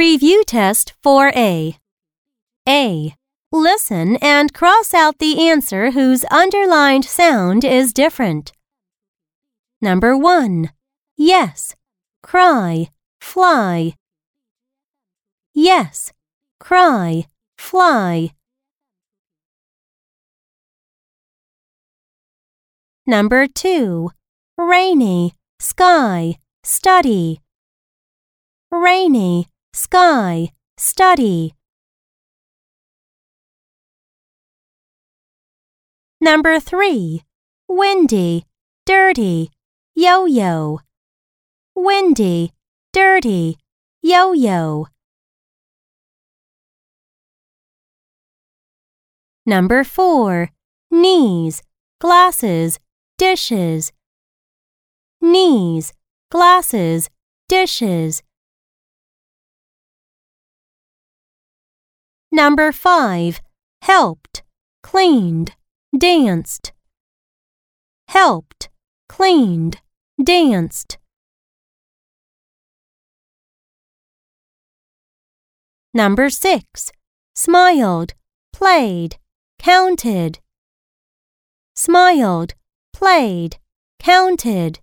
Review Test 4A. A. Listen and cross out the answer whose underlined sound is different. Number 1. Yes. Cry. Fly. Yes. Cry. Fly. Number 2. Rainy. Sky. Study. Rainy. Sky. Study. Number 3. Windy. Dirty. Yo-yo. Windy. Dirty. Yo-yo. Number 4. Knees. Glasses. Dishes. Knees. Glasses. Dishes. Number 5. Helped. Cleaned. Danced. Helped. Cleaned. Danced. Number 6. Smiled. Played. Counted. Smiled. Played. Counted.